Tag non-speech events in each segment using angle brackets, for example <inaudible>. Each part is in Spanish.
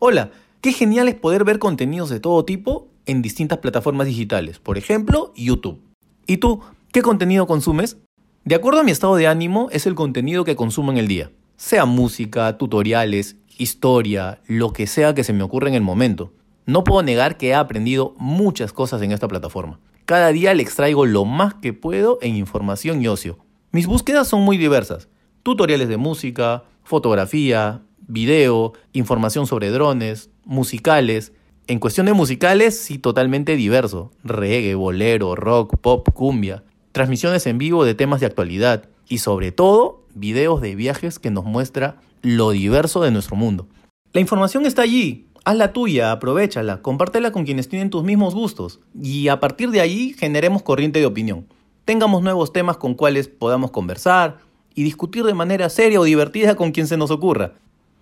Hola, qué genial es poder ver contenidos de todo tipo en distintas plataformas digitales, por ejemplo, YouTube. ¿Y tú, qué contenido consumes? De acuerdo a mi estado de ánimo, es el contenido que consumo en el día. Sea música, tutoriales, historia, lo que sea que se me ocurra en el momento. No puedo negar que he aprendido muchas cosas en esta plataforma. Cada día le extraigo lo más que puedo en información y ocio. Mis búsquedas son muy diversas. Tutoriales de música, fotografía, video, información sobre drones, musicales. En cuestión de musicales, sí, totalmente diverso. Reggae, bolero, rock, pop, cumbia. Transmisiones en vivo de temas de actualidad. Y sobre todo, videos de viajes que nos muestra lo diverso de nuestro mundo. La información está allí. Haz la tuya, aprovechala, compártela con quienes tienen tus mismos gustos. Y a partir de ahí generemos corriente de opinión. Tengamos nuevos temas con cuales podamos conversar y discutir de manera seria o divertida con quien se nos ocurra.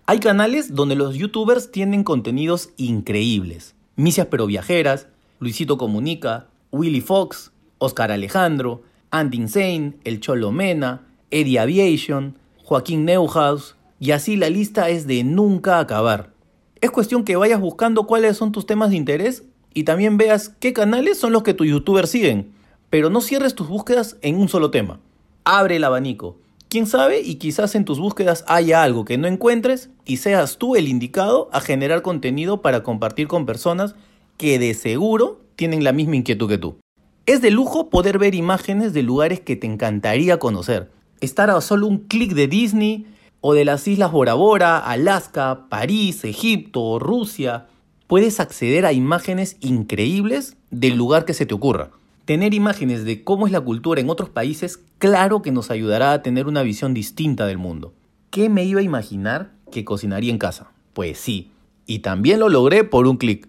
Hay canales donde los youtubers tienen contenidos increíbles. Misias pero viajeras, Luisito Comunica, Willy Fox, Oscar Alejandro, Andy Insane, El Cholo Mena, Eddie Aviation, Joaquín Neuhaus, y así la lista es de nunca acabar. Es cuestión que vayas buscando cuáles son tus temas de interés y también veas qué canales son los que tus youtubers siguen. Pero no cierres tus búsquedas en un solo tema. Abre el abanico. Quién sabe y quizás en tus búsquedas haya algo que no encuentres y seas tú el indicado a generar contenido para compartir con personas que de seguro tienen la misma inquietud que tú. Es de lujo poder ver imágenes de lugares que te encantaría conocer. Estar a solo un clic de Disney o de las islas Bora Bora, Alaska, París, Egipto, Rusia. Puedes acceder a imágenes increíbles del lugar que se te ocurra. Tener imágenes de cómo es la cultura en otros países, claro que nos ayudará a tener una visión distinta del mundo. ¿Qué me iba a imaginar que cocinaría en casa? Pues sí, y también lo logré por un clic.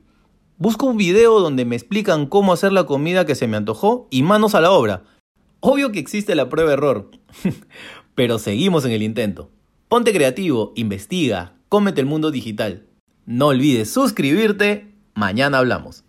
Busco un video donde me explican cómo hacer la comida que se me antojó y manos a la obra. Obvio que existe la prueba error, <laughs> pero seguimos en el intento. Ponte creativo, investiga, cómete el mundo digital. No olvides suscribirte, mañana hablamos.